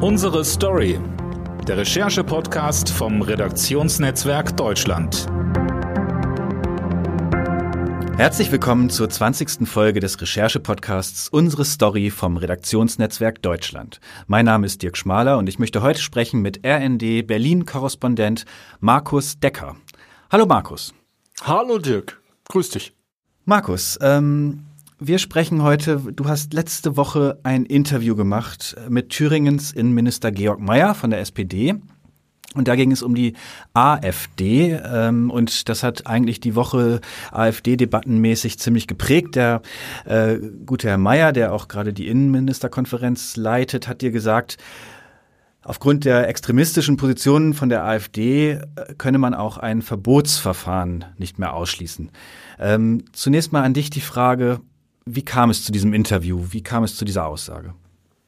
Unsere Story. Der Recherche-Podcast vom Redaktionsnetzwerk Deutschland. Herzlich willkommen zur 20. Folge des Recherche-Podcasts Unsere Story vom Redaktionsnetzwerk Deutschland. Mein Name ist Dirk Schmaler und ich möchte heute sprechen mit RND Berlin-Korrespondent Markus Decker. Hallo Markus. Hallo Dirk, grüß dich. Markus, ähm, wir sprechen heute, du hast letzte Woche ein Interview gemacht mit Thüringens Innenminister Georg Mayer von der SPD. Und da ging es um die AfD ähm, und das hat eigentlich die Woche AfD-debattenmäßig ziemlich geprägt. Der äh, gute Herr Mayer, der auch gerade die Innenministerkonferenz leitet, hat dir gesagt, aufgrund der extremistischen Positionen von der AfD äh, könne man auch ein Verbotsverfahren nicht mehr ausschließen. Ähm, zunächst mal an dich die Frage, wie kam es zu diesem Interview? Wie kam es zu dieser Aussage?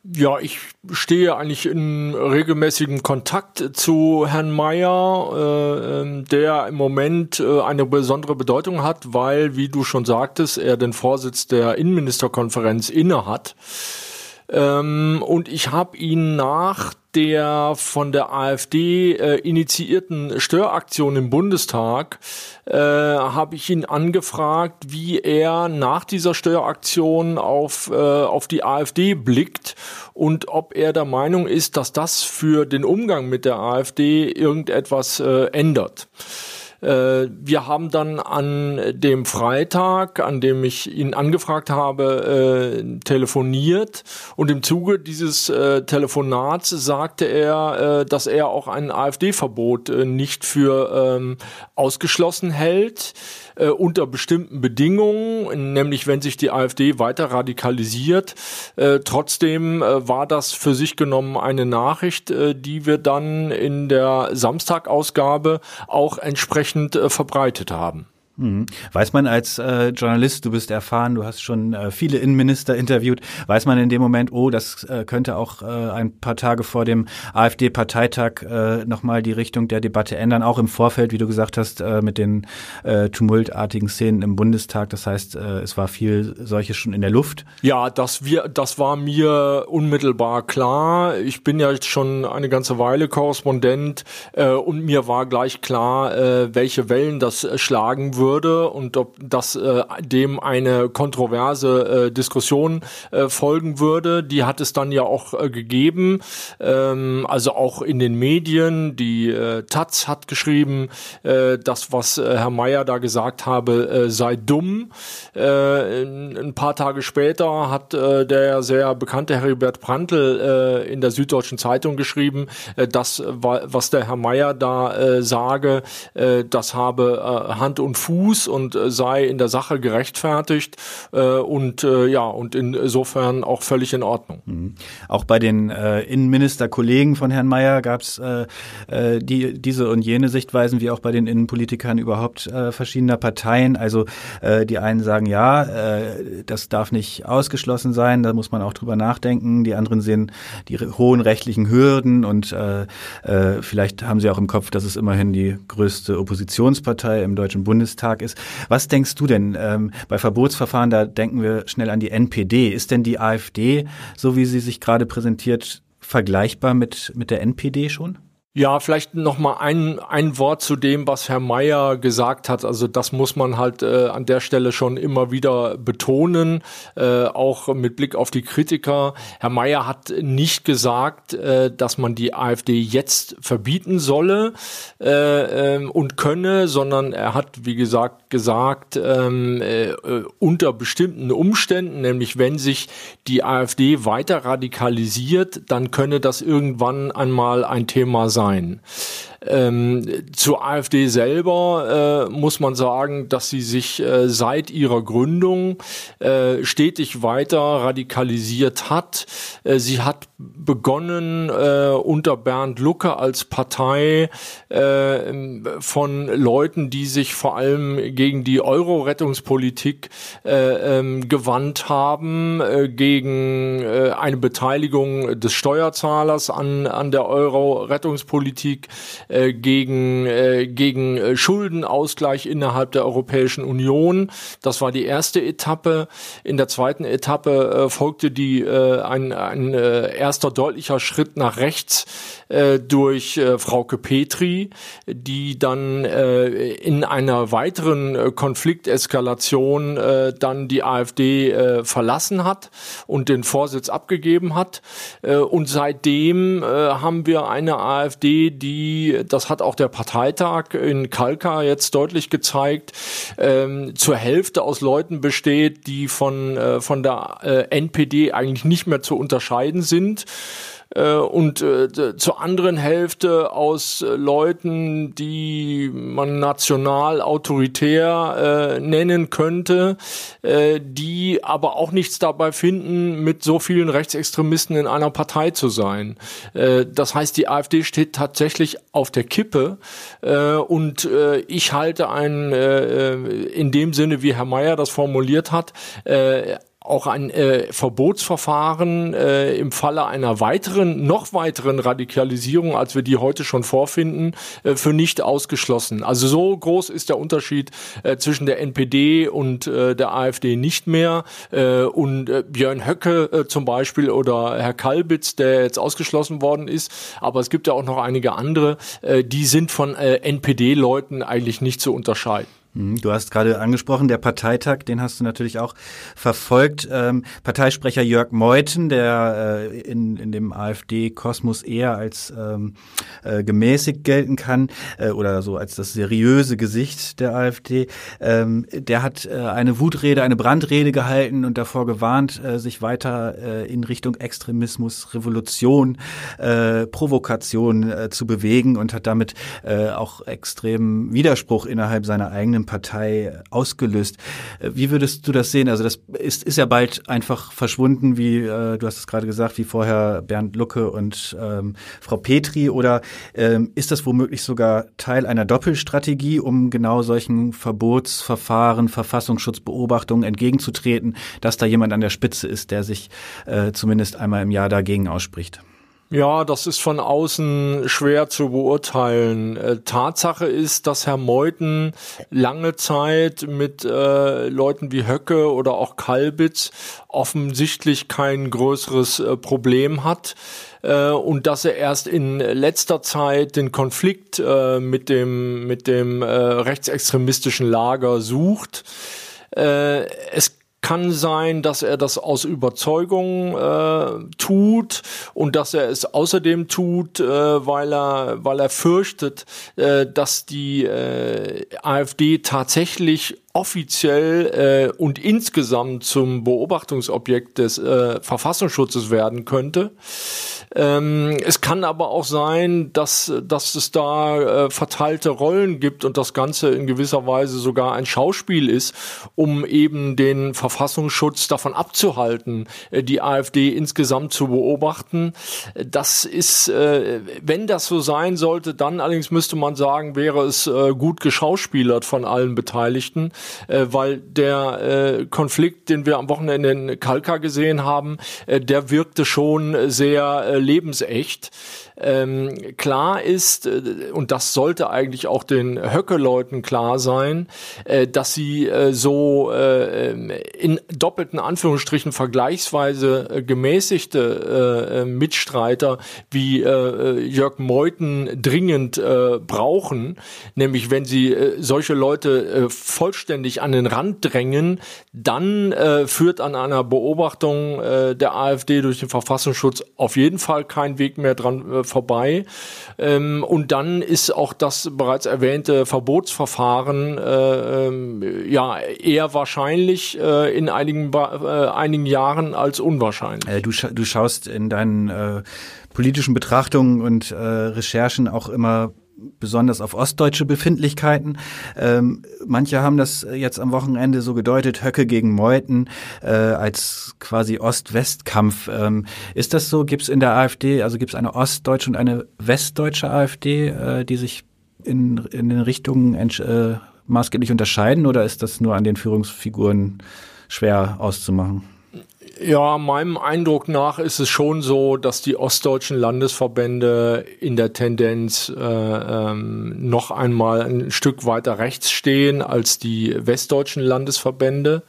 Ja, ich stehe eigentlich in regelmäßigem Kontakt zu Herrn Mayer, äh, ähm, der im Moment äh, eine besondere Bedeutung hat, weil, wie du schon sagtest, er den Vorsitz der Innenministerkonferenz inne hat. Ähm, und ich habe ihn nach der von der AfD äh, initiierten Störaktion im Bundestag äh, habe ich ihn angefragt, wie er nach dieser Störaktion auf, äh, auf die AfD blickt und ob er der Meinung ist, dass das für den Umgang mit der AfD irgendetwas äh, ändert. Äh, wir haben dann an dem Freitag, an dem ich ihn angefragt habe, äh, telefoniert. Und im Zuge dieses äh, Telefonats sagte er, dass er auch ein AfD-Verbot nicht für ähm, ausgeschlossen hält äh, unter bestimmten Bedingungen, nämlich wenn sich die AfD weiter radikalisiert. Äh, trotzdem äh, war das für sich genommen eine Nachricht, äh, die wir dann in der Samstagausgabe auch entsprechend äh, verbreitet haben. Mhm. Weiß man als äh, Journalist, du bist erfahren, du hast schon äh, viele Innenminister interviewt, weiß man in dem Moment, oh, das äh, könnte auch äh, ein paar Tage vor dem AfD-Parteitag äh, nochmal die Richtung der Debatte ändern, auch im Vorfeld, wie du gesagt hast, äh, mit den äh, tumultartigen Szenen im Bundestag. Das heißt, es war viel solches schon in der Luft. Ja, das, wir, das war mir unmittelbar klar. Ich bin ja jetzt schon eine ganze Weile Korrespondent und mir war gleich klar, welche Wellen das schlagen würde würde und ob das äh, dem eine kontroverse äh, Diskussion äh, folgen würde. Die hat es dann ja auch äh, gegeben, ähm, also auch in den Medien. Die äh, Taz hat geschrieben, äh, das, was äh, Herr Mayer da gesagt habe, äh, sei dumm. Äh, ein paar Tage später hat äh, der sehr bekannte Heribert Prantl äh, in der Süddeutschen Zeitung geschrieben, äh, das, was der Herr Mayer da äh, sage, äh, das habe äh, Hand und Fuß Fuß und äh, sei in der Sache gerechtfertigt äh, und äh, ja und insofern auch völlig in Ordnung. Mhm. Auch bei den Innenministerkollegen von Herrn Mayer gab es die, diese und jene Sichtweisen, wie auch bei den Innenpolitikern überhaupt verschiedener Parteien. Also die einen sagen ja, das darf nicht ausgeschlossen sein, da muss man auch drüber nachdenken. Die anderen sehen die hohen rechtlichen Hürden und äh, äh, vielleicht haben sie auch im Kopf, dass es immerhin die größte Oppositionspartei im Deutschen Bundestag Bundestag ist. Was denkst du denn ähm, bei Verbotsverfahren, da denken wir schnell an die NPD. Ist denn die AfD, so wie sie sich gerade präsentiert, vergleichbar mit, mit der NPD schon? Ja, vielleicht noch mal ein, ein Wort zu dem, was Herr Mayer gesagt hat. Also das muss man halt äh, an der Stelle schon immer wieder betonen, äh, auch mit Blick auf die Kritiker. Herr Mayer hat nicht gesagt, äh, dass man die AfD jetzt verbieten solle äh, äh, und könne, sondern er hat, wie gesagt, gesagt, ähm, äh, unter bestimmten Umständen, nämlich wenn sich die AfD weiter radikalisiert, dann könne das irgendwann einmal ein Thema sein sein. Ähm, zur AfD selber äh, muss man sagen, dass sie sich äh, seit ihrer Gründung äh, stetig weiter radikalisiert hat. Äh, sie hat begonnen äh, unter Bernd Lucke als Partei äh, von Leuten, die sich vor allem gegen die Euro-Rettungspolitik ähm, gewandt haben, gegen eine Beteiligung des Steuerzahlers an, an der Euro-Rettungspolitik äh, gegen, äh, gegen äh, Schuldenausgleich innerhalb der Europäischen Union. Das war die erste Etappe. In der zweiten Etappe äh, folgte die äh, ein, ein äh, erster deutlicher Schritt nach rechts äh, durch äh, Frauke Petri, die dann äh, in einer weiteren äh, Konflikteskalation äh, dann die AfD äh, verlassen hat und den Vorsitz abgegeben hat. Äh, und seitdem äh, haben wir eine AfD, die, das hat auch der Parteitag in Kalka jetzt deutlich gezeigt, ähm, zur Hälfte aus Leuten besteht, die von, äh, von der äh, NPD eigentlich nicht mehr zu unterscheiden sind äh, und äh, zur anderen Hälfte aus äh, Leuten, die man national autoritär äh, nennen könnte, äh, die aber auch nichts dabei finden, mit so vielen Rechtsextremisten in einer Partei zu sein. Äh, das heißt, die AfD steht tatsächlich auf der Kippe äh, und äh, ich halte einen äh, in dem Sinne, wie Herr Mayer das formuliert hat, äh, auch ein äh, Verbotsverfahren äh, im Falle einer weiteren, noch weiteren Radikalisierung, als wir die heute schon vorfinden, äh, für nicht ausgeschlossen. Also so groß ist der Unterschied äh, zwischen der NPD und äh, der AfD nicht mehr. Äh, und äh, Björn Höcke äh, zum Beispiel oder Herr Kalbitz, der jetzt ausgeschlossen worden ist, aber es gibt ja auch noch einige andere, äh, die sind von äh, NPD-Leuten eigentlich nicht zu unterscheiden. Mhm, du hast gerade angesprochen, der Parteitag, den hast du natürlich auch verfolgt. Ähm, Parteisprecher Jörg Meuthen, der äh, in, in dem AfD-Kosmos eher als ähm, äh, gemäßigt gelten kann äh, oder so als das seriöse Gesicht der AfD, ähm, der hat äh, eine Wutrede, eine Brandrede gehalten und davor gewarnt, äh, sich weiter äh, in Richtung Extremismus, Revolution, Provokation zu bewegen und hat damit auch extremen Widerspruch innerhalb seiner eigenen eigenen Partei ausgelöst. Wie würdest du das sehen? Also das ist, ist ja bald einfach verschwunden, wie äh, du hast es gerade gesagt, wie vorher Bernd Lucke und ähm, Frau Petri. Oder ähm, ist das womöglich sogar Teil einer Doppelstrategie, um genau solchen Verbotsverfahren, Verfassungsschutzbeobachtungen entgegenzutreten, dass da jemand an der Spitze ist, der sich äh, zumindest einmal im Jahr dagegen ausspricht? Ja, das ist von außen schwer zu beurteilen. Äh, Tatsache ist, dass Herr Meuthen lange Zeit mit äh, Leuten wie Höcke oder auch Kalbitz offensichtlich kein größeres äh, Problem hat äh, und dass er erst in letzter Zeit den Konflikt äh, mit dem mit dem äh, rechtsextremistischen Lager sucht. es kann sein, dass er das aus Überzeugung äh, tut und dass er es außerdem tut, äh, weil er weil er fürchtet, äh, dass die äh, AfD tatsächlich offiziell äh, und insgesamt zum Beobachtungsobjekt des äh, Verfassungsschutzes werden könnte. Ähm, es kann aber auch sein, dass, dass es da äh, verteilte Rollen gibt und das Ganze in gewisser Weise sogar ein Schauspiel ist, um eben den Verfassungsschutz davon abzuhalten, äh, die AfD insgesamt zu beobachten. Das ist, äh, wenn das so sein sollte, dann allerdings müsste man sagen, wäre es äh, gut geschauspielert von allen Beteiligten, äh, weil der äh, Konflikt, den wir am Wochenende in Kalka gesehen haben, der wirkte schon sehr lebensecht. Ähm, klar ist, äh, und das sollte eigentlich auch den Höcke-Leuten klar sein, äh, dass sie äh, so äh, in doppelten Anführungsstrichen vergleichsweise äh, gemäßigte äh, Mitstreiter wie Jörg Meuthen dringend brauchen. Nämlich wenn sie solche Leute vollständig an den Rand drängen, dann führt an einer Beobachtung der AfD durch den Verfassungsschutz auf jeden Fall kein Weg mehr dran vorbei. Ähm, und dann ist auch das bereits erwähnte Verbotsverfahren äh, ähm, ja eher wahrscheinlich äh, in einigen, äh, einigen Jahren als unwahrscheinlich. Äh, du, scha du schaust in deinen äh, politischen Betrachtungen und äh, Recherchen auch immer besonders auf ostdeutsche Befindlichkeiten. Ähm, manche haben das jetzt am Wochenende so gedeutet, Höcke gegen Meuthen äh, als quasi Ost-West-Kampf. Ähm, ist das so? Gibt es in der AfD, also gibt es eine ostdeutsche und eine westdeutsche AfD, äh, die sich in, in den Richtungen äh, maßgeblich unterscheiden oder ist das nur an den Führungsfiguren schwer auszumachen? Ja, meinem Eindruck nach ist es schon so, dass die ostdeutschen Landesverbände in der Tendenz äh, ähm, noch einmal ein Stück weiter rechts stehen als die westdeutschen Landesverbände.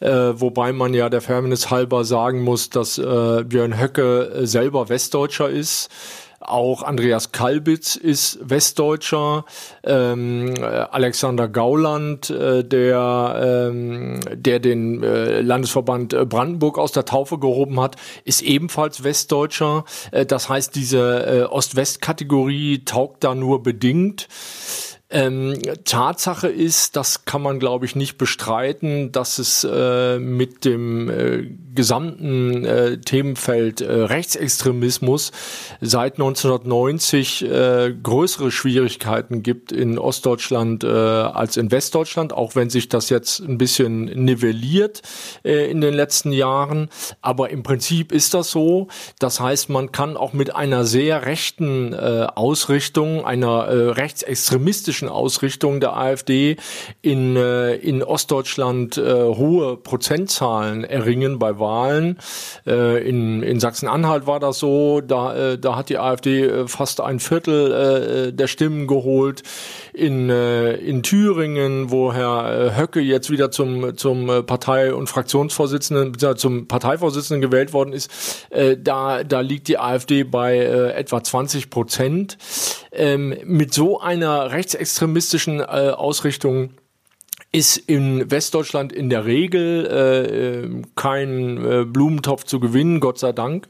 Äh, wobei man ja der Fairness halber sagen muss, dass äh, Björn Höcke selber Westdeutscher ist auch Andreas Kalbitz ist Westdeutscher, ähm, Alexander Gauland, äh, der, ähm, der den äh, Landesverband äh, Brandenburg aus der Taufe gehoben hat, ist ebenfalls Westdeutscher. Äh, das heißt, diese äh, Ost-West-Kategorie taugt da nur bedingt. Ähm, Tatsache ist, das kann man glaube ich nicht bestreiten, dass es äh, mit dem äh, gesamten äh, Themenfeld äh, Rechtsextremismus seit 1990 äh, größere Schwierigkeiten gibt in Ostdeutschland äh, als in Westdeutschland, auch wenn sich das jetzt ein bisschen nivelliert in den letzten Jahren. Aber im Prinzip ist das so. Das heißt, man kann auch mit einer sehr rechten Ausrichtung, einer rechtsextremistischen politischen Ausrichtung der AfD in, äh, in Ostdeutschland äh, hohe Prozentzahlen erringen bei Wahlen. Äh, in in Sachsen-Anhalt war das so, da, äh, da hat die AfD äh, fast ein Viertel äh, der Stimmen geholt. In, äh, in Thüringen, wo Herr äh, Höcke jetzt wieder zum, zum äh, Partei- und Fraktionsvorsitzenden, zum Parteivorsitzenden gewählt worden ist, äh, da, da liegt die AfD bei äh, etwa 20 Prozent. Ähm, mit so einer rechtsextremistischen äh, Ausrichtung ist in Westdeutschland in der Regel äh, äh, kein äh, Blumentopf zu gewinnen, Gott sei Dank.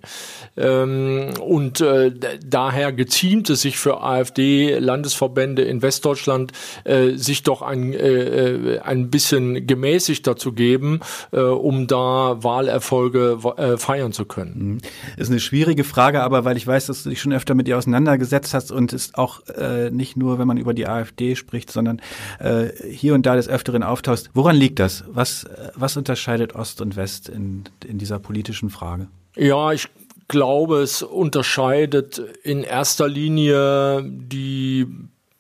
Ähm, und äh, daher geziemt es sich für AfD-Landesverbände in Westdeutschland, äh, sich doch ein, äh, ein bisschen gemäßigter zu geben, äh, um da Wahlerfolge äh, feiern zu können. Mhm. Ist eine schwierige Frage, aber weil ich weiß, dass du dich schon öfter mit ihr auseinandergesetzt hast und es auch äh, nicht nur, wenn man über die AfD spricht, sondern äh, hier und da des Öfteren Öfteren auftauchst. Woran liegt das? Was, was unterscheidet Ost und West in, in dieser politischen Frage? Ja, ich glaube, es unterscheidet in erster Linie die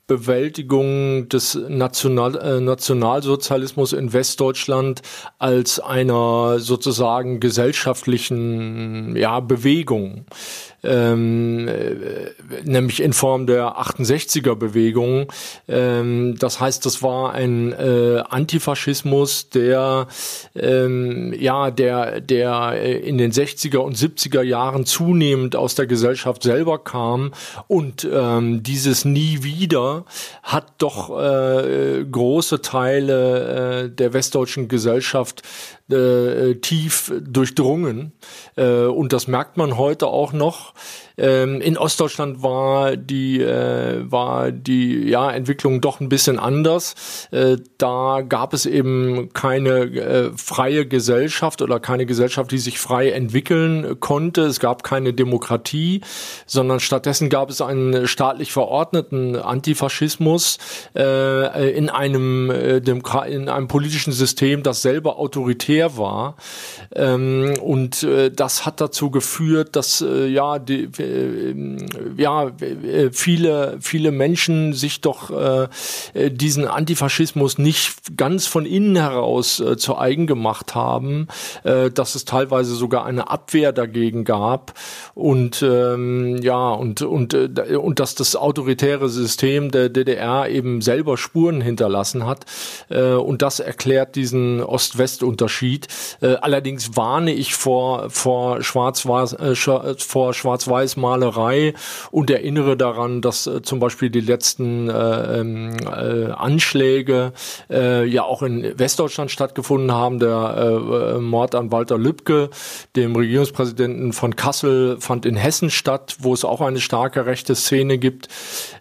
Bewältigung des National, äh, Nationalsozialismus in Westdeutschland als einer sozusagen gesellschaftlichen ja, Bewegung ähm, äh, nämlich in Form der 68er Bewegung. Ähm, das heißt, das war ein äh, Antifaschismus, der ähm, ja der der in den 60er und 70er Jahren zunehmend aus der Gesellschaft selber kam und ähm, dieses nie wieder hat doch äh, große Teile äh, der westdeutschen Gesellschaft äh, tief durchdrungen. Äh, und das merkt man heute auch noch. Ähm, in Ostdeutschland war die, äh, war die ja, Entwicklung doch ein bisschen anders. Äh, da gab es eben keine äh, freie Gesellschaft oder keine Gesellschaft, die sich frei entwickeln konnte. Es gab keine Demokratie, sondern stattdessen gab es einen staatlich verordneten Antifaschismus äh, in einem äh, in einem politischen System, das selber autoritär war. Ähm, und äh, das hat dazu geführt, dass äh, ja die, äh, ja, äh, viele, viele Menschen sich doch äh, diesen Antifaschismus nicht ganz von innen heraus äh, zu eigen gemacht haben, äh, dass es teilweise sogar eine Abwehr dagegen gab und ähm, ja und und äh, und dass das autoritäre System der DDR eben selber Spuren hinterlassen hat äh, und das erklärt diesen Ost-West-Unterschied. Äh, allerdings warne ich vor vor Schwarz-Weiß äh, vor Schwarz-Weiß-Malerei und erinnere daran, dass äh, zum Beispiel die letzten äh, ähm, äh, Anschläge äh, ja auch in Westdeutschland stattgefunden haben. Der äh, Mord an Walter Lübcke, dem Regierungspräsidenten von Kassel, fand in Hessen statt, wo es auch eine starke rechte Szene gibt.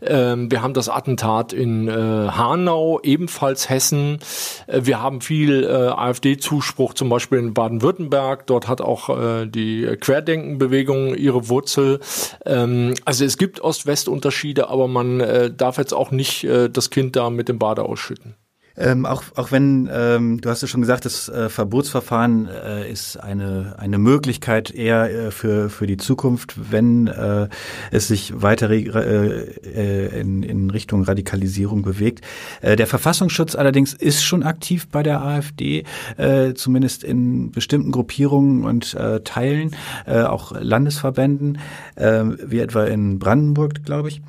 Ähm, wir haben das Attentat in äh, Hanau, ebenfalls Hessen. Äh, wir haben viel äh, AfD-Zuspruch, zum Beispiel in Baden-Württemberg. Dort hat auch äh, die Querdenkenbewegung ihre Wurzel. Ähm, also es gibt Ost-West-Unterschiede, aber man äh, darf jetzt auch nicht äh, das Kind da mit dem Bade ausschütten. Ähm, auch, auch wenn, ähm, du hast ja schon gesagt, das äh, Verbotsverfahren äh, ist eine, eine Möglichkeit eher äh, für, für die Zukunft, wenn äh, es sich weiter äh, in, in Richtung Radikalisierung bewegt. Äh, der Verfassungsschutz allerdings ist schon aktiv bei der AfD, äh, zumindest in bestimmten Gruppierungen und äh, Teilen, äh, auch Landesverbänden, äh, wie etwa in Brandenburg, glaube ich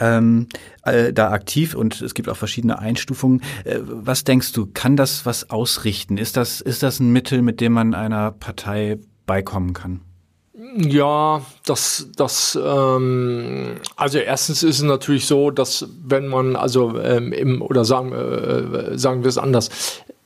ähm, äh, da aktiv und es gibt auch verschiedene Einstufungen. Äh, was denkst du, kann das was ausrichten? Ist das, ist das ein Mittel, mit dem man einer Partei beikommen kann? Ja, das, das, ähm, also erstens ist es natürlich so, dass wenn man, also ähm, im, oder sagen, äh, sagen wir es anders,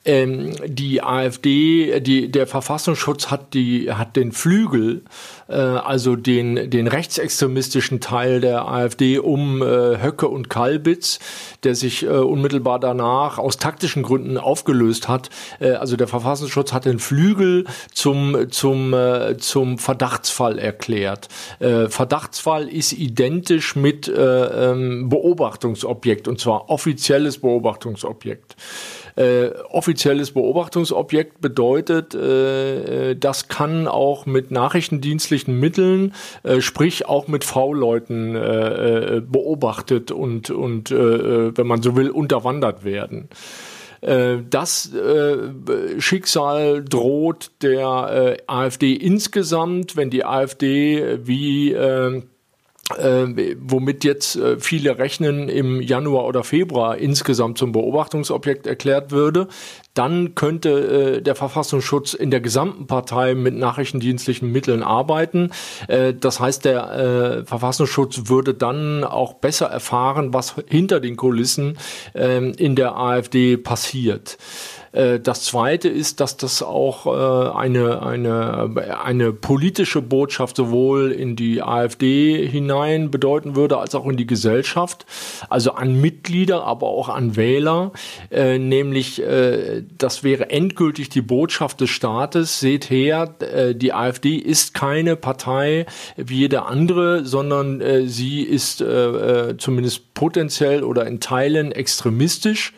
ähm, die AfD, die, der Verfassungsschutz hat die, hat den Flügel, äh, also den, den rechtsextremistischen Teil der AfD um äh, Höcke und Kalbitz, der sich äh, unmittelbar danach aus taktischen Gründen aufgelöst hat. Äh, also der Verfassungsschutz hat den Flügel zum, zum, äh, zum Verdachtsfall erklärt. Äh, Verdachtsfall ist identisch mit äh, ähm, Beobachtungsobjekt und zwar offizielles Beobachtungsobjekt. Äh, offizielles Beobachtungsobjekt bedeutet, äh, äh, das kann auch mit nachrichtendienstlichen Mitteln, äh, sprich auch mit V-Leuten äh, äh, beobachtet und, und wenn man so will, unterwandert werden. Das äh, Schicksal droht der äh, AfD insgesamt, wenn die AfD wie äh, äh, womit jetzt äh, viele rechnen, im Januar oder Februar insgesamt zum Beobachtungsobjekt erklärt würde, dann könnte äh, der Verfassungsschutz in der gesamten Partei mit nachrichtendienstlichen Mitteln arbeiten. Äh, das heißt, der äh, Verfassungsschutz würde dann auch besser erfahren, was hinter den Kulissen ähm, in der AfD passiert. Äh, das Zweite ist, dass das auch äh, eine, eine, eine politische Botschaft sowohl in die AfD hinein bedeuten würde, als auch in die Gesellschaft, also an Mitglieder, aber auch an Wähler, äh, nämlich das wäre endgültig die Botschaft des Staates, seht her, die AfD ist keine Partei wie jede andere, sondern sie ist zumindest potenziell oder in Teilen extremistisch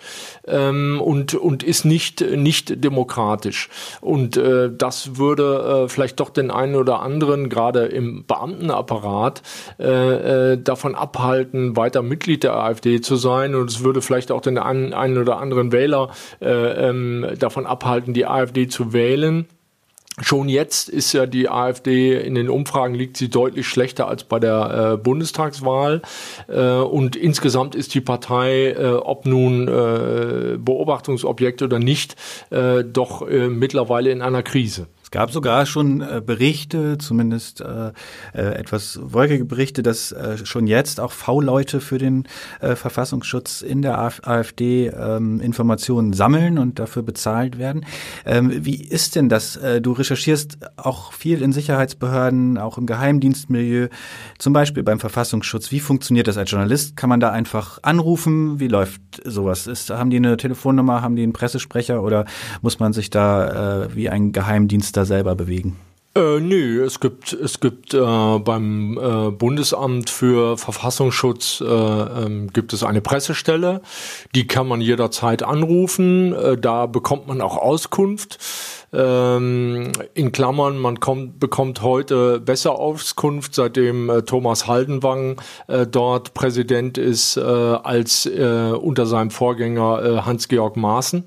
ähm, und, und ist nicht, nicht demokratisch. Und äh, das würde äh, vielleicht doch den einen oder anderen, gerade im Beamtenapparat, äh, äh, davon abhalten, weiter Mitglied der AfD zu sein. Und es würde vielleicht auch den einen, einen oder anderen Wähler äh, ähm, davon abhalten, die AfD zu wählen. Schon jetzt ist ja die AfD in den Umfragen liegt sie deutlich schlechter als bei der äh, Bundestagswahl äh, und insgesamt ist die Partei, äh, ob nun äh, Beobachtungsobjekt oder nicht, äh, doch äh, mittlerweile in einer Krise. Es gab sogar schon äh, Berichte, zumindest äh, äh, etwas wolkige Berichte, dass äh, schon jetzt auch V-Leute für den äh, Verfassungsschutz in der AfD ähm, Informationen sammeln und dafür bezahlt werden. Ähm, wie ist denn das? Äh, du recherchierst auch viel in Sicherheitsbehörden, auch im Geheimdienstmilieu, zum Beispiel beim Verfassungsschutz. Wie funktioniert das als Journalist? Kann man da einfach anrufen? Wie läuft sowas? Ist, haben die eine Telefonnummer, haben die einen Pressesprecher oder muss man sich da wie ein Geheimdienst da selber bewegen? Äh, nö, es gibt, es gibt äh, beim äh, Bundesamt für Verfassungsschutz äh, ähm, gibt es eine Pressestelle, die kann man jederzeit anrufen, äh, da bekommt man auch Auskunft. Ähm, in Klammern, man kommt, bekommt heute besser Auskunft, seitdem äh, Thomas Haldenwang dort Präsident ist, als unter seinem Vorgänger Hans-Georg Maaßen.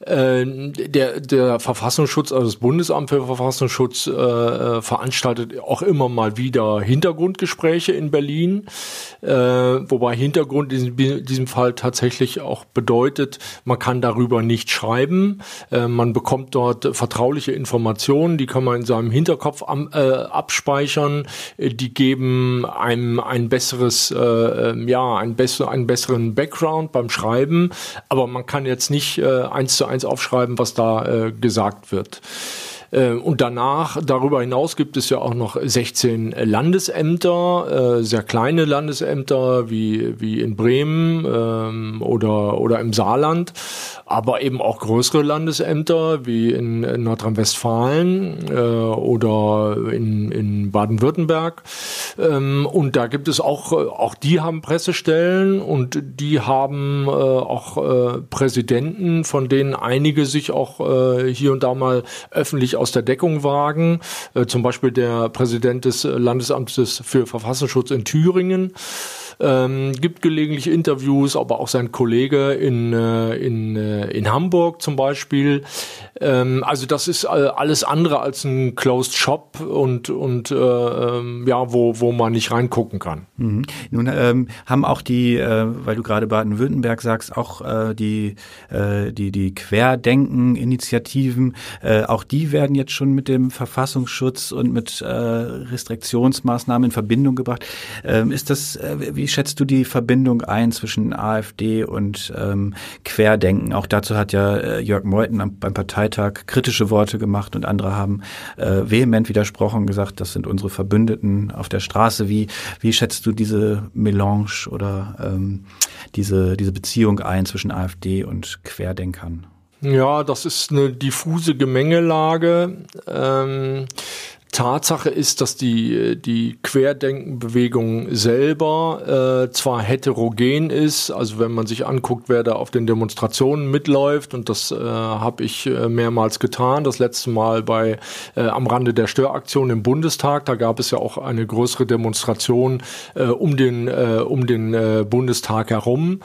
Äh, der, der Verfassungsschutz, also das Bundesamt für Verfassungsschutz, äh, äh, veranstaltet auch immer mal wieder Hintergrundgespräche in Berlin, äh, wobei Hintergrund in diesem Fall tatsächlich auch bedeutet, man kann darüber nicht schreiben, äh, man bekommt dort vertrauliche Informationen, die kann man in seinem Hinterkopf am, äh, abspeichern, die geben einem ein besseres, äh, ähm, ja, ein besser, einen besseren Background beim Schreiben, aber man kann jetzt nicht äh, eins zu eins aufschreiben, was da äh, gesagt wird. Äh, und danach, darüber hinaus gibt es ja auch noch 16 Landesämter, äh, sehr kleine Landesämter wie, wie in Bremen ähm, oder, oder im Saarland, aber eben auch größere Landesämter wie in, in Nordrhein-Westfalen äh, oder in, in Baden-Württemberg. Ähm, und da gibt es auch, äh, auch die haben Pressestellen und die haben äh, auch äh, Präsidenten, von denen einige sich auch äh, hier und da mal öffentlich aus der Deckung wagen. Äh, zum Beispiel der Präsident des Landesamtes für Verfassungsschutz in Thüringen ähm, gibt gelegentlich Interviews, aber auch sein Kollege in, äh, in, äh, in Hamburg zum Beispiel. Ähm, also das ist äh, alles andere als ein Closed Shop und, und äh, ähm, ja, wo, wo man nicht reingucken kann. Mhm. Nun ähm, haben auch die, äh, weil du gerade Baden-Württemberg sagst, auch die, die, die Querdenken-Initiativen, auch die werden jetzt schon mit dem Verfassungsschutz und mit Restriktionsmaßnahmen in Verbindung gebracht. Ähm, ist das, äh, schätzt du die Verbindung ein zwischen AfD und ähm, Querdenken? Auch dazu hat ja äh, Jörg Meuthen am, beim Parteitag kritische Worte gemacht und andere haben äh, vehement widersprochen und gesagt, das sind unsere Verbündeten auf der Straße. Wie, wie schätzt du diese Melange oder ähm, diese, diese Beziehung ein zwischen AfD und Querdenkern? Ja, das ist eine diffuse Gemengelage. Ähm, Tatsache ist, dass die, die Querdenkenbewegung selber äh, zwar heterogen ist, also wenn man sich anguckt, wer da auf den Demonstrationen mitläuft, und das äh, habe ich äh, mehrmals getan, das letzte Mal bei äh, am Rande der Störaktion im Bundestag, da gab es ja auch eine größere Demonstration äh, um den, äh, um den äh, Bundestag herum.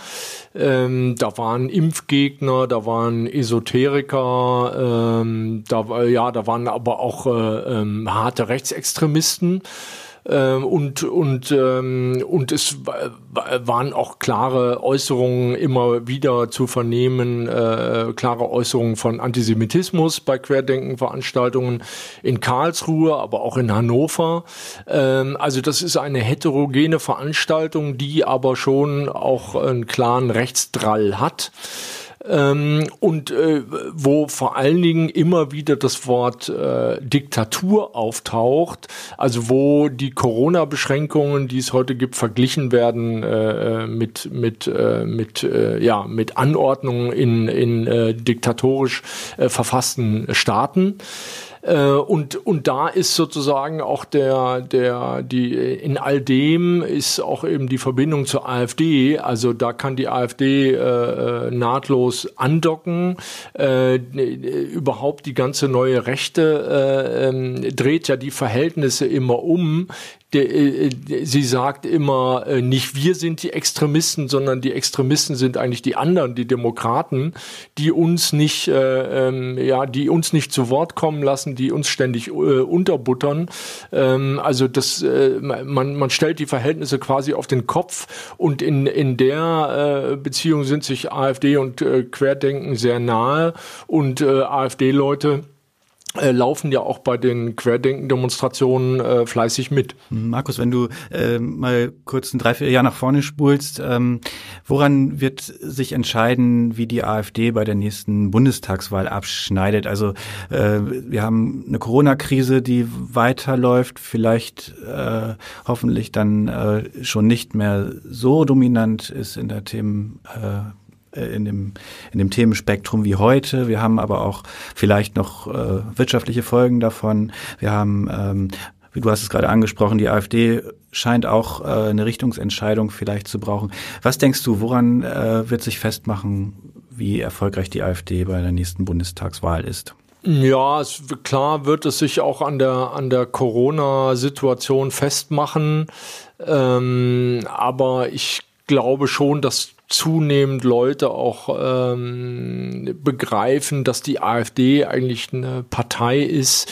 Ähm, da waren Impfgegner, da waren Esoteriker, ähm, da, ja, da waren aber auch äh, ähm, harte Rechtsextremisten. Ähm, und und ähm, und es waren auch klare Äußerungen immer wieder zu vernehmen, äh, klare Äußerungen von Antisemitismus bei Querdenkenveranstaltungen in Karlsruhe, aber auch in Hannover. Ähm, also das ist eine heterogene Veranstaltung, die aber schon auch einen klaren Rechtsdrall hat ähm, und äh, wo vor allen Dingen immer wieder das Wort äh, Diktatur auftaucht, also wo die Corona-Beschränkungen, die es heute gibt, verglichen werden äh, mit mit äh, mit äh, ja mit Anordnungen in in äh, diktatorisch äh, verfassten Staaten. Äh, und, und da ist sozusagen auch der, der, die, in all dem ist auch eben die Verbindung zur AfD. Also da kann die AfD äh, nahtlos andocken. Äh, überhaupt die ganze neue Rechte äh, äh, dreht ja die Verhältnisse immer um sie sagt immer, äh, nicht wir sind die Extremisten, sondern die Extremisten sind eigentlich die anderen, die Demokraten, die uns nicht, äh, ähm, ja, die uns nicht zu Wort kommen lassen, die uns ständig äh, unterbuttern. Ähm, also das, äh, man, man stellt die Verhältnisse quasi auf den Kopf und in, in der äh, Beziehung sind sich AfD und äh, Querdenken sehr nahe und äh, AfD-Leute äh, laufen ja auch bei den Querdenken-Demonstrationen äh, fleißig mit. Markus, wenn du äh, mal kurz ein drei, vier Jahre nach vorne spulst, ähm, woran wird sich entscheiden, wie die AfD bei der nächsten Bundestagswahl abschneidet? Also äh, wir haben eine Corona-Krise, die weiterläuft, vielleicht äh, hoffentlich dann äh, schon nicht mehr so dominant ist in der Themen äh, in dem, in dem Themenspektrum wie heute. Wir haben aber auch vielleicht noch äh, wirtschaftliche Folgen davon. Wir haben, ähm, wie du hast es gerade angesprochen, die AfD scheint auch äh, eine Richtungsentscheidung vielleicht zu brauchen. Was denkst du, woran äh, wird sich festmachen, wie erfolgreich die AfD bei der nächsten Bundestagswahl ist? Ja, es, klar wird es sich auch an der an der Corona-Situation festmachen, ähm, aber ich glaube schon, dass zunehmend Leute auch ähm, begreifen, dass die AfD eigentlich eine Partei ist,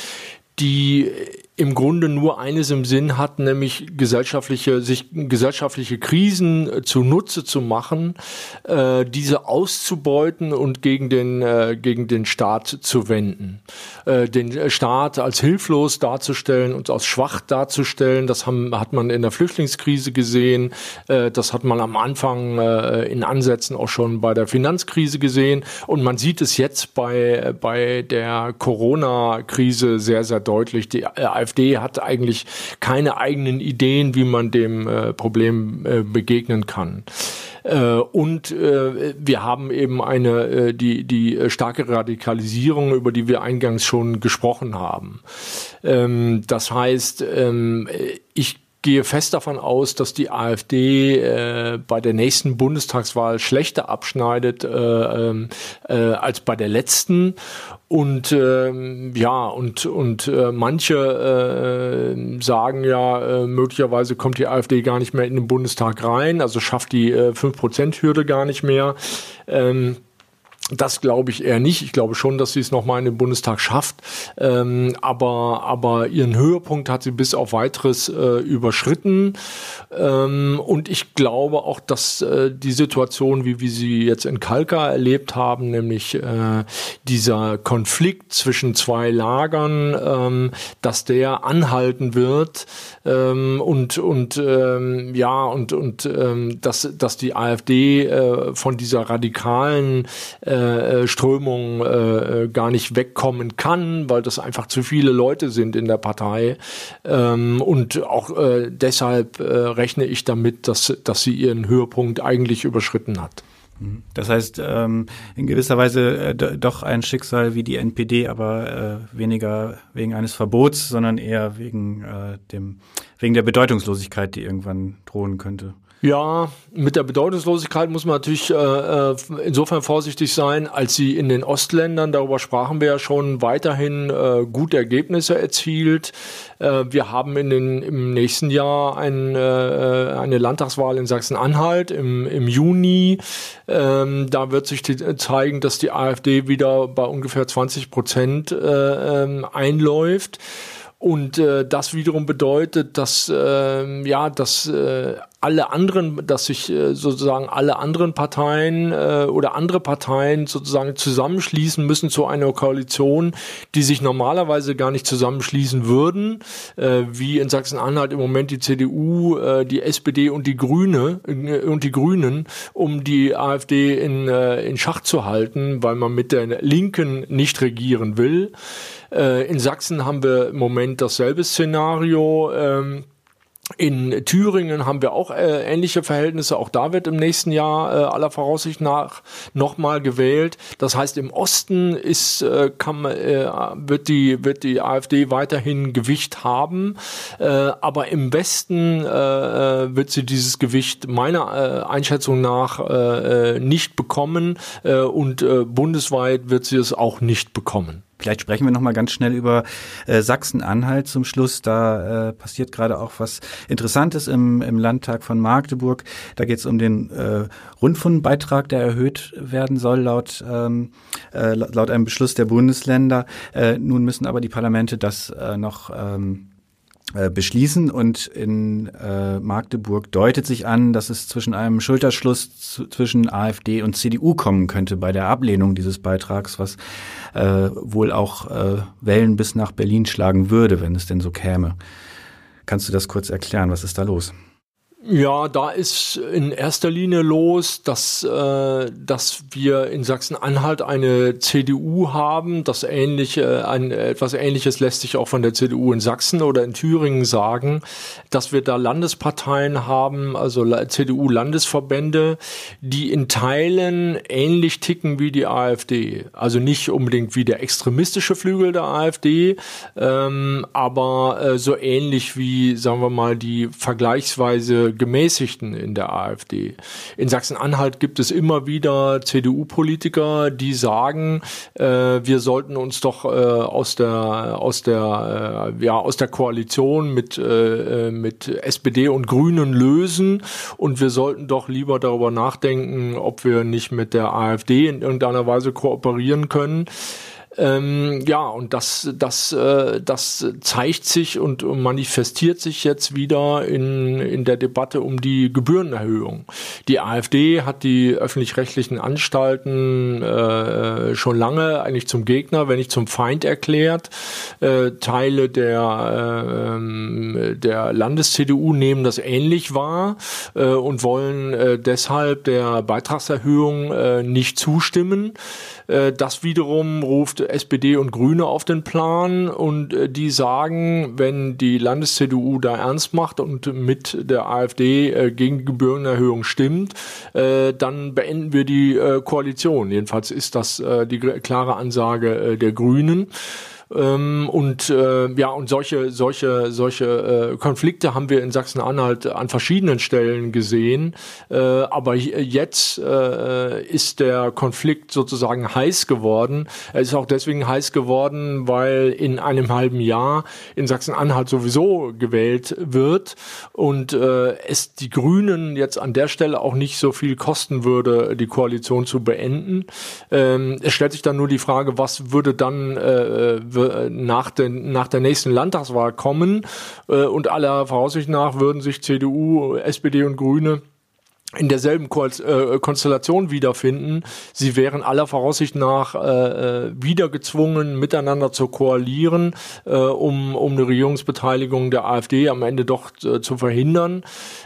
die im Grunde nur eines im Sinn hat, nämlich gesellschaftliche, sich gesellschaftliche Krisen äh, zunutze zu machen, äh, diese auszubeuten und gegen den, äh, gegen den Staat zu wenden. Äh, den Staat als hilflos darzustellen und als schwach darzustellen, das haben, hat man in der Flüchtlingskrise gesehen, äh, das hat man am Anfang äh, in Ansätzen auch schon bei der Finanzkrise gesehen und man sieht es jetzt bei, bei der Corona-Krise sehr, sehr deutlich. Die äh, AfD hat eigentlich keine eigenen Ideen, wie man dem äh, Problem äh, begegnen kann. Äh, und äh, wir haben eben eine äh, die die starke Radikalisierung, über die wir eingangs schon gesprochen haben. Ähm, das heißt, ähm, ich gehe fest davon aus, dass die AfD äh, bei der nächsten Bundestagswahl schlechter abschneidet äh, ähm, äh, als bei der letzten. Und ähm, ja, und, und äh, manche äh, sagen ja, äh, möglicherweise kommt die AfD gar nicht mehr in den Bundestag rein, also schafft die äh, 5%-Hürde gar nicht mehr. Ähm, das glaube ich eher nicht. Ich glaube schon, dass sie es nochmal in den Bundestag schafft. Ähm, aber, aber ihren Höhepunkt hat sie bis auf weiteres äh, überschritten. Ähm, und ich glaube auch, dass äh, die Situation, wie wir sie jetzt in Kalka erlebt haben, nämlich äh, dieser Konflikt zwischen zwei Lagern, ähm, dass der anhalten wird ähm, und, und ähm, ja, und, und ähm, dass, dass die AfD äh, von dieser radikalen äh, äh, Strömung äh, gar nicht wegkommen kann, weil das einfach zu viele Leute sind in der Partei. Ähm, und auch äh, deshalb äh, rechne ich damit, dass, dass sie ihren Höhepunkt eigentlich überschritten hat. Mhm. Das heißt, ähm, in gewisser Weise äh, doch ein Schicksal wie die NPD, aber äh, weniger wegen eines Verbots, sondern eher wegen, äh, dem, wegen der Bedeutungslosigkeit, die irgendwann drohen könnte. Ja, mit der Bedeutungslosigkeit muss man natürlich äh, äh, insofern vorsichtig sein, als sie in den Ostländern, darüber sprachen wir ja schon, weiterhin äh, gute Ergebnisse erzielt. Äh, wir haben in den, im nächsten Jahr ein, äh, eine Landtagswahl in Sachsen-Anhalt im, im Juni. Ähm, da wird sich die, zeigen, dass die AfD wieder bei ungefähr 20 Prozent äh, ähm, einläuft. Und äh, das wiederum bedeutet, dass äh, ja, dass äh, alle anderen, dass sich äh, sozusagen alle anderen Parteien äh, oder andere Parteien sozusagen zusammenschließen müssen zu einer Koalition, die sich normalerweise gar nicht zusammenschließen würden, äh, wie in Sachsen-Anhalt im Moment die CDU, äh, die SPD und die Grüne äh, und die Grünen, um die AfD in, äh, in Schach zu halten, weil man mit der Linken nicht regieren will. Äh, in Sachsen haben wir im Moment dasselbe Szenario. Ähm, in Thüringen haben wir auch äh, ähnliche Verhältnisse. Auch da wird im nächsten Jahr äh, aller Voraussicht nach nochmal gewählt. Das heißt, im Osten ist, äh, kann, äh, wird, die, wird die AfD weiterhin Gewicht haben. Äh, aber im Westen äh, äh wird sie dieses Gewicht meiner äh, Einschätzung nach äh, äh, nicht bekommen. Äh, und äh, bundesweit wird sie es auch nicht bekommen. Vielleicht sprechen wir noch mal ganz schnell über äh, Sachsen-Anhalt zum Schluss. Da äh, passiert gerade auch was Interessantes im, im Landtag von Magdeburg. Da geht es um den äh, Rundfunkbeitrag, der erhöht werden soll laut ähm, äh, laut einem Beschluss der Bundesländer. Äh, nun müssen aber die Parlamente das äh, noch ähm, äh, beschließen und in äh, Magdeburg deutet sich an, dass es zwischen einem Schulterschluss zu, zwischen AfD und CDU kommen könnte bei der Ablehnung dieses Beitrags, was äh, wohl auch äh, Wellen bis nach Berlin schlagen würde, wenn es denn so käme. Kannst du das kurz erklären? Was ist da los? Ja, da ist in erster Linie los, dass, äh, dass wir in Sachsen-Anhalt eine CDU haben. Das ähnliche, ein, etwas Ähnliches lässt sich auch von der CDU in Sachsen oder in Thüringen sagen, dass wir da Landesparteien haben, also CDU-Landesverbände, die in Teilen ähnlich ticken wie die AfD. Also nicht unbedingt wie der extremistische Flügel der AfD, ähm, aber äh, so ähnlich wie, sagen wir mal, die vergleichsweise Gemäßigten in der AfD. In Sachsen-Anhalt gibt es immer wieder CDU-Politiker, die sagen, äh, wir sollten uns doch äh, aus der aus der äh, ja aus der Koalition mit äh, mit SPD und Grünen lösen und wir sollten doch lieber darüber nachdenken, ob wir nicht mit der AfD in irgendeiner Weise kooperieren können. Ähm, ja, und das, das, äh, das zeigt sich und manifestiert sich jetzt wieder in, in der Debatte um die Gebührenerhöhung. Die AfD hat die öffentlich-rechtlichen Anstalten äh, schon lange eigentlich zum Gegner, wenn nicht zum Feind erklärt. Äh, Teile der, äh, der Landes-CDU nehmen das ähnlich wahr äh, und wollen äh, deshalb der Beitragserhöhung äh, nicht zustimmen. Äh, das wiederum ruft SPD und Grüne auf den Plan und äh, die sagen, wenn die Landes-CDU da ernst macht und mit der AfD äh, gegen die Gebührenerhöhung stimmt, dann beenden wir die Koalition. Jedenfalls ist das die klare Ansage der Grünen. Ähm, und äh, ja, und solche, solche, solche äh, Konflikte haben wir in Sachsen-Anhalt an verschiedenen Stellen gesehen. Äh, aber jetzt äh, ist der Konflikt sozusagen heiß geworden. Er ist auch deswegen heiß geworden, weil in einem halben Jahr in Sachsen-Anhalt sowieso gewählt wird und äh, es die Grünen jetzt an der Stelle auch nicht so viel kosten würde, die Koalition zu beenden. Ähm, es stellt sich dann nur die Frage, was würde dann äh, nach, den, nach der nächsten Landtagswahl kommen äh, und aller Voraussicht nach würden sich CDU, SPD und Grüne in derselben äh, Konstellation wiederfinden. Sie wären aller Voraussicht nach äh, äh, wieder gezwungen, miteinander zu koalieren, äh, um, um eine Regierungsbeteiligung der AfD am Ende doch äh, zu verhindern.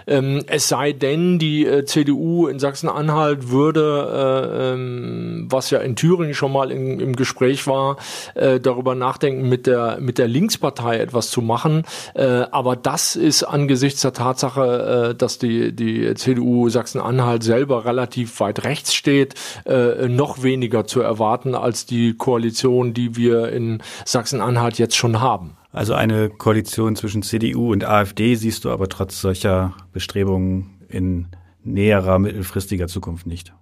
Ähm, es sei denn, die äh, CDU in Sachsen-Anhalt würde, äh, ähm, was ja in Thüringen schon mal in, im Gespräch war, äh, darüber nachdenken, mit der, mit der Linkspartei etwas zu machen. Äh, aber das ist angesichts der Tatsache, äh, dass die, die CDU Sachsen-Anhalt selber relativ weit rechts steht, äh, noch weniger zu erwarten als die Koalition, die wir in Sachsen-Anhalt jetzt schon haben. Also eine Koalition zwischen CDU und AfD siehst du aber trotz solcher Bestrebungen in näherer mittelfristiger Zukunft nicht.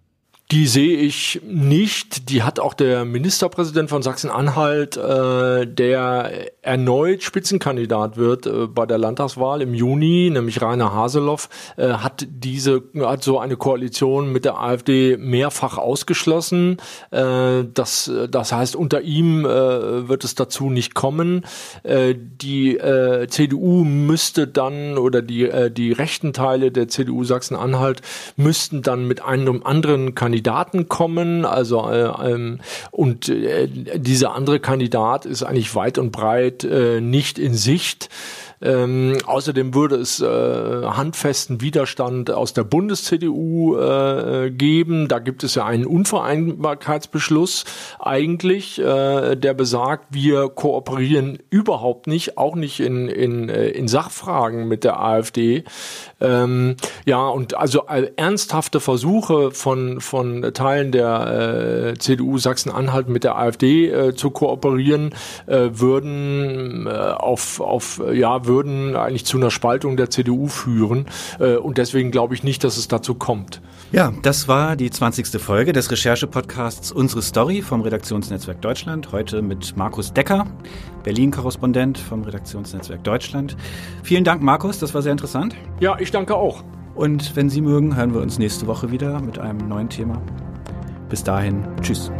Die sehe ich nicht. Die hat auch der Ministerpräsident von Sachsen-Anhalt, äh, der erneut Spitzenkandidat wird äh, bei der Landtagswahl im Juni, nämlich Rainer Haseloff, äh, hat diese hat so eine Koalition mit der AfD mehrfach ausgeschlossen. Äh, das, das heißt, unter ihm äh, wird es dazu nicht kommen. Äh, die äh, CDU müsste dann oder die äh, die rechten Teile der CDU Sachsen-Anhalt müssten dann mit einem anderen Kandidaten Kandidaten kommen. Also äh, ähm, und äh, dieser andere Kandidat ist eigentlich weit und breit äh, nicht in Sicht. Ähm, außerdem würde es äh, handfesten Widerstand aus der Bundes-CDU äh, geben. Da gibt es ja einen Unvereinbarkeitsbeschluss eigentlich, äh, der besagt, wir kooperieren überhaupt nicht, auch nicht in, in, äh, in Sachfragen mit der AfD. Ähm, ja, und also äh, ernsthafte Versuche von, von Teilen der äh, CDU Sachsen-Anhalt mit der AfD äh, zu kooperieren, äh, würden äh, auf, auf ja, würden eigentlich zu einer Spaltung der CDU führen. Äh, und deswegen glaube ich nicht, dass es dazu kommt. Ja, das war die 20. Folge des Recherche-Podcasts Unsere Story vom Redaktionsnetzwerk Deutschland. Heute mit Markus Decker, Berlin-Korrespondent vom Redaktionsnetzwerk Deutschland. Vielen Dank, Markus, das war sehr interessant. Ja, ich danke auch. Und wenn Sie mögen, hören wir uns nächste Woche wieder mit einem neuen Thema. Bis dahin, tschüss.